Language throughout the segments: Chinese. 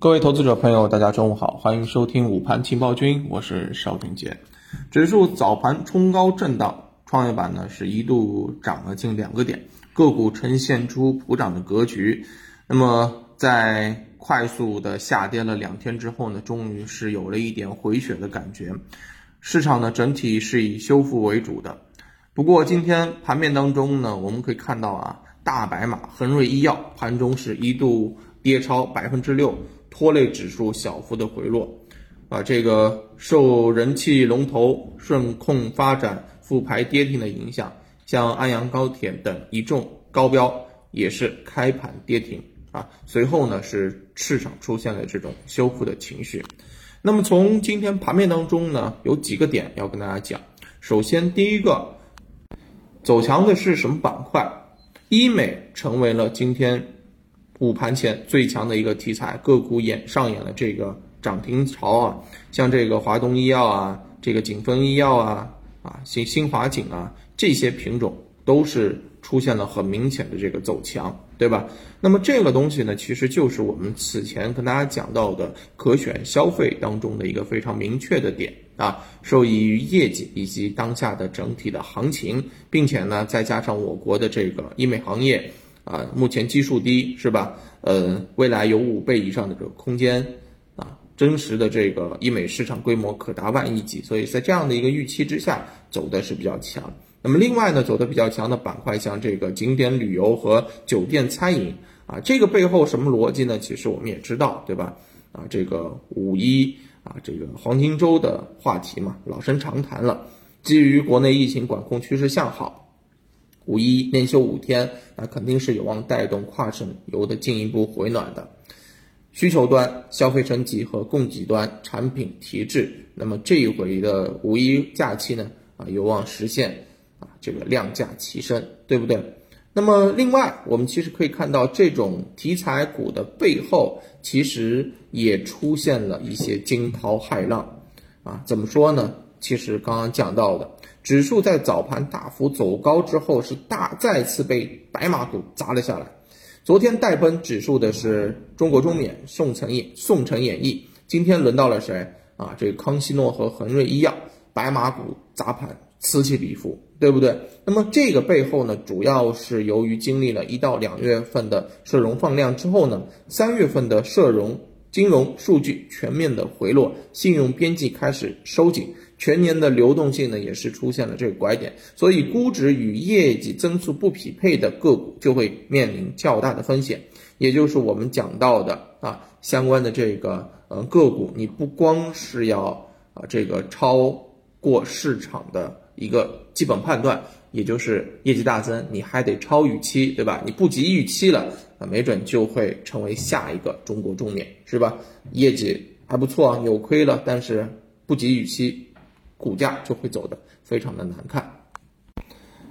各位投资者朋友，大家中午好，欢迎收听午盘情报君，我是邵俊杰。指数早盘冲高震荡，创业板呢是一度涨了近两个点，个股呈现出普涨的格局。那么在快速的下跌了两天之后呢，终于是有了一点回血的感觉。市场呢整体是以修复为主的。不过今天盘面当中呢，我们可以看到啊，大白马恒瑞医药盘中是一度跌超百分之六。拖累指数小幅的回落，啊，这个受人气龙头顺控发展复牌跌停的影响，像安阳高铁等一众高标也是开盘跌停啊。随后呢，是市场出现了这种修复的情绪。那么从今天盘面当中呢，有几个点要跟大家讲。首先，第一个走强的是什么板块？医美成为了今天。午盘前最强的一个题材个股演上演了这个涨停潮啊，像这个华东医药啊，这个景峰医药啊，啊新新华景啊，这些品种都是出现了很明显的这个走强，对吧？那么这个东西呢，其实就是我们此前跟大家讲到的可选消费当中的一个非常明确的点啊，受益于业绩以及当下的整体的行情，并且呢，再加上我国的这个医美行业。啊，目前基数低是吧？呃，未来有五倍以上的这个空间啊，真实的这个医美市场规模可达万亿级，所以在这样的一个预期之下，走的是比较强。那么另外呢，走的比较强的板块，像这个景点旅游和酒店餐饮啊，这个背后什么逻辑呢？其实我们也知道，对吧？啊，这个五一啊，这个黄金周的话题嘛，老生常谈了。基于国内疫情管控趋势向好。五一连休五天，那肯定是有望带动跨省游的进一步回暖的。需求端、消费升级和供给端产品提质，那么这一回的五一假期呢，啊，有望实现啊这个量价齐升，对不对？那么另外，我们其实可以看到，这种题材股的背后，其实也出现了一些惊涛骇浪，啊，怎么说呢？其实刚刚讲到的。指数在早盘大幅走高之后，是大再次被白马股砸了下来。昨天带崩指数的是中国中免、宋城演、宋城演艺，今天轮到了谁啊？这个康希诺和恒瑞医药，白马股砸盘，此起彼伏，对不对？那么这个背后呢，主要是由于经历了一到两月份的社融放量之后呢，三月份的社融金融数据全面的回落，信用边际开始收紧。全年的流动性呢，也是出现了这个拐点，所以估值与业绩增速不匹配的个股就会面临较大的风险，也就是我们讲到的啊，相关的这个呃个股，你不光是要啊这个超过市场的一个基本判断，也就是业绩大增，你还得超预期，对吧？你不及预期了啊，没准就会成为下一个中国中免，是吧？业绩还不错，扭亏了，但是不及预期。股价就会走的非常的难看。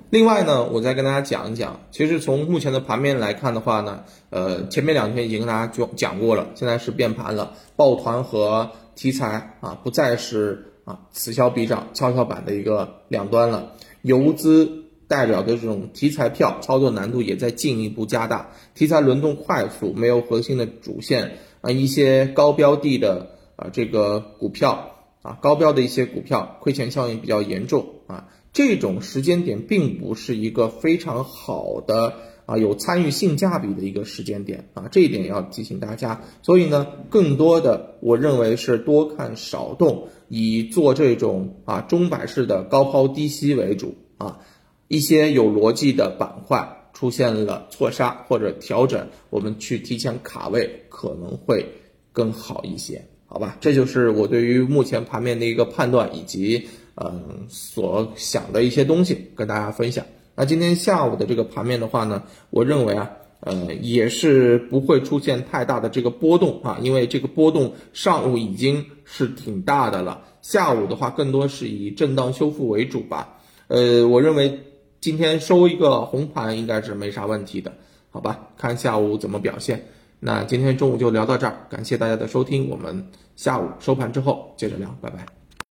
另外呢，我再跟大家讲一讲，其实从目前的盘面来看的话呢，呃，前面两天已经跟大家就讲过了，现在是变盘了，抱团和题材啊，不再是啊此消彼长跷跷板的一个两端了。游资代表的这种题材票，操作难度也在进一步加大，题材轮动快速，没有核心的主线啊，一些高标的的啊这个股票。啊，高标的一些股票亏钱效应比较严重啊，这种时间点并不是一个非常好的啊有参与性价比的一个时间点啊，这一点要提醒大家。所以呢，更多的我认为是多看少动，以做这种啊中摆式的高抛低吸为主啊，一些有逻辑的板块出现了错杀或者调整，我们去提前卡位可能会更好一些。好吧，这就是我对于目前盘面的一个判断，以及嗯所想的一些东西跟大家分享。那今天下午的这个盘面的话呢，我认为啊，呃也是不会出现太大的这个波动啊，因为这个波动上午已经是挺大的了，下午的话更多是以震荡修复为主吧。呃，我认为今天收一个红盘应该是没啥问题的，好吧，看下午怎么表现。那今天中午就聊到这儿，感谢大家的收听，我们下午收盘之后接着聊，拜拜。